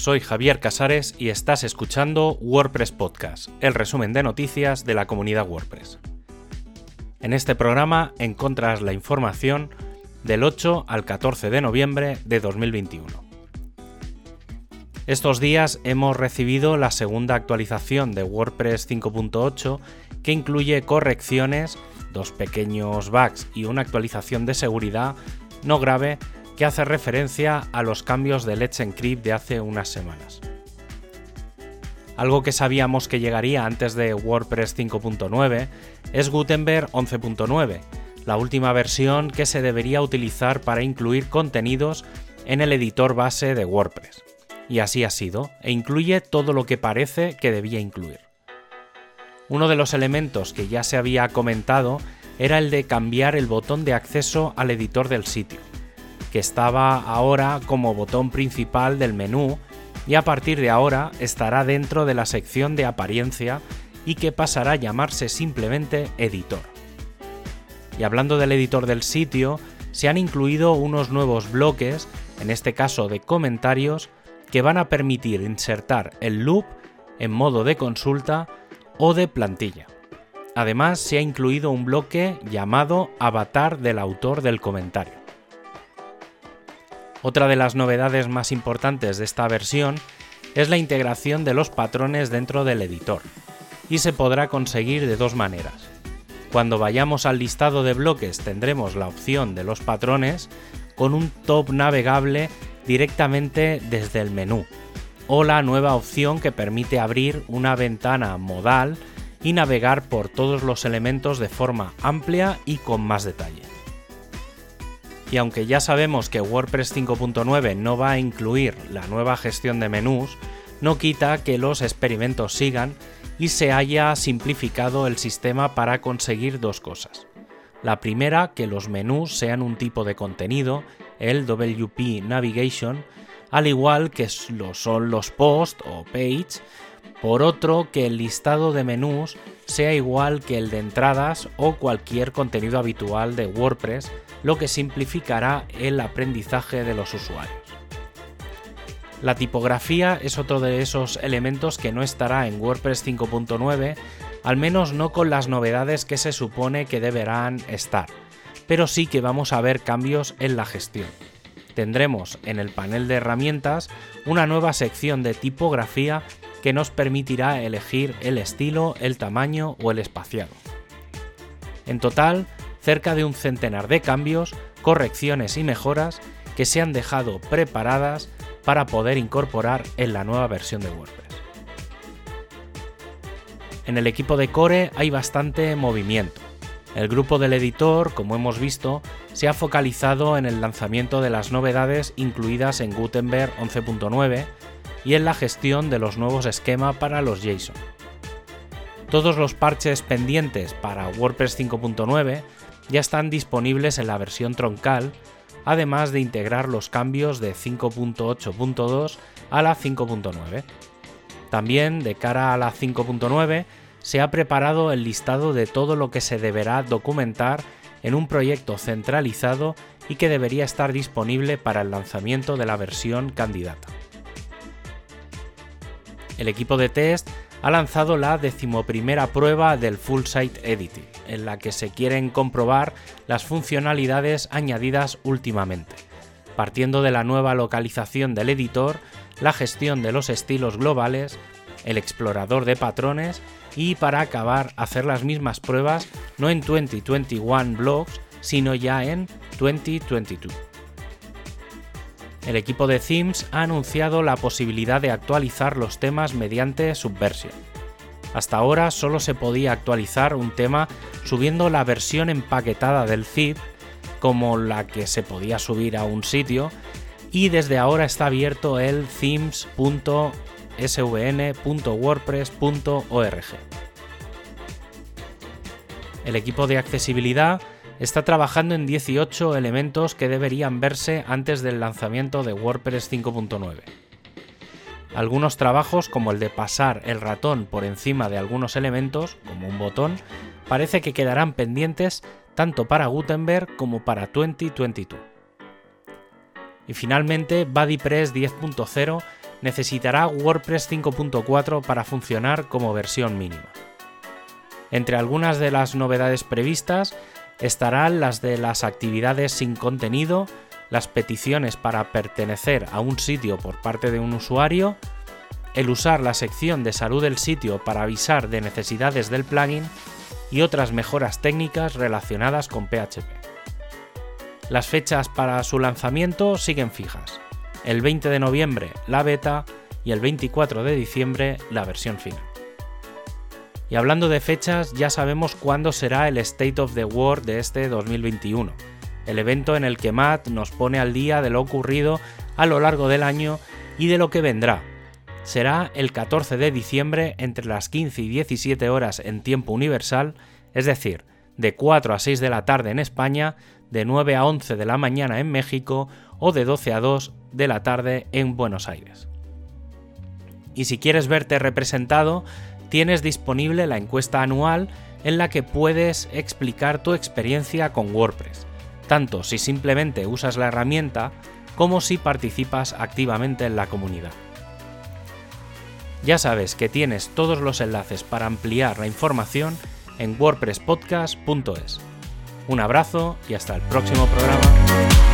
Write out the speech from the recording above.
soy Javier Casares y estás escuchando WordPress Podcast, el resumen de noticias de la comunidad WordPress. En este programa encontrarás la información del 8 al 14 de noviembre de 2021. Estos días hemos recibido la segunda actualización de WordPress 5.8 que incluye correcciones, dos pequeños bugs y una actualización de seguridad no grave que hace referencia a los cambios de Let's Encrypt de hace unas semanas. Algo que sabíamos que llegaría antes de WordPress 5.9 es Gutenberg 11.9, la última versión que se debería utilizar para incluir contenidos en el editor base de WordPress. Y así ha sido, e incluye todo lo que parece que debía incluir. Uno de los elementos que ya se había comentado era el de cambiar el botón de acceso al editor del sitio que estaba ahora como botón principal del menú y a partir de ahora estará dentro de la sección de apariencia y que pasará a llamarse simplemente editor. Y hablando del editor del sitio, se han incluido unos nuevos bloques, en este caso de comentarios, que van a permitir insertar el loop en modo de consulta o de plantilla. Además, se ha incluido un bloque llamado avatar del autor del comentario. Otra de las novedades más importantes de esta versión es la integración de los patrones dentro del editor, y se podrá conseguir de dos maneras. Cuando vayamos al listado de bloques tendremos la opción de los patrones con un top navegable directamente desde el menú, o la nueva opción que permite abrir una ventana modal y navegar por todos los elementos de forma amplia y con más detalle y aunque ya sabemos que WordPress 5.9 no va a incluir la nueva gestión de menús, no quita que los experimentos sigan y se haya simplificado el sistema para conseguir dos cosas. La primera, que los menús sean un tipo de contenido, el WP Navigation, al igual que lo son los post o page. Por otro, que el listado de menús sea igual que el de entradas o cualquier contenido habitual de WordPress, lo que simplificará el aprendizaje de los usuarios. La tipografía es otro de esos elementos que no estará en WordPress 5.9, al menos no con las novedades que se supone que deberán estar, pero sí que vamos a ver cambios en la gestión. Tendremos en el panel de herramientas una nueva sección de tipografía que nos permitirá elegir el estilo, el tamaño o el espaciado. En total, cerca de un centenar de cambios, correcciones y mejoras que se han dejado preparadas para poder incorporar en la nueva versión de WordPress. En el equipo de Core hay bastante movimiento. El grupo del editor, como hemos visto, se ha focalizado en el lanzamiento de las novedades incluidas en Gutenberg 11.9 y en la gestión de los nuevos esquemas para los JSON. Todos los parches pendientes para WordPress 5.9 ya están disponibles en la versión troncal, además de integrar los cambios de 5.8.2 a la 5.9. También, de cara a la 5.9, se ha preparado el listado de todo lo que se deberá documentar en un proyecto centralizado y que debería estar disponible para el lanzamiento de la versión candidata. El equipo de test ha lanzado la decimoprimera prueba del Full Site Editing, en la que se quieren comprobar las funcionalidades añadidas últimamente, partiendo de la nueva localización del editor, la gestión de los estilos globales, el explorador de patrones y para acabar hacer las mismas pruebas no en 2021 blogs, sino ya en 2022 el equipo de Themes ha anunciado la posibilidad de actualizar los temas mediante Subversion. Hasta ahora solo se podía actualizar un tema subiendo la versión empaquetada del zip, como la que se podía subir a un sitio, y desde ahora está abierto el themes.svn.wordpress.org. El equipo de accesibilidad está trabajando en 18 elementos que deberían verse antes del lanzamiento de WordPress 5.9. Algunos trabajos, como el de pasar el ratón por encima de algunos elementos, como un botón, parece que quedarán pendientes tanto para Gutenberg como para 2022. Y finalmente, BuddyPress 10.0 necesitará WordPress 5.4 para funcionar como versión mínima. Entre algunas de las novedades previstas estarán las de las actividades sin contenido, las peticiones para pertenecer a un sitio por parte de un usuario, el usar la sección de salud del sitio para avisar de necesidades del plugin y otras mejoras técnicas relacionadas con PHP. Las fechas para su lanzamiento siguen fijas. El 20 de noviembre la beta y el 24 de diciembre la versión final. Y hablando de fechas, ya sabemos cuándo será el State of the World de este 2021, el evento en el que Matt nos pone al día de lo ocurrido a lo largo del año y de lo que vendrá. Será el 14 de diciembre entre las 15 y 17 horas en tiempo universal, es decir, de 4 a 6 de la tarde en España, de 9 a 11 de la mañana en México o de 12 a 2 de la tarde en Buenos Aires. Y si quieres verte representado, tienes disponible la encuesta anual en la que puedes explicar tu experiencia con WordPress tanto si simplemente usas la herramienta como si participas activamente en la comunidad. Ya sabes que tienes todos los enlaces para ampliar la información en wordpresspodcast.es. Un abrazo y hasta el próximo programa.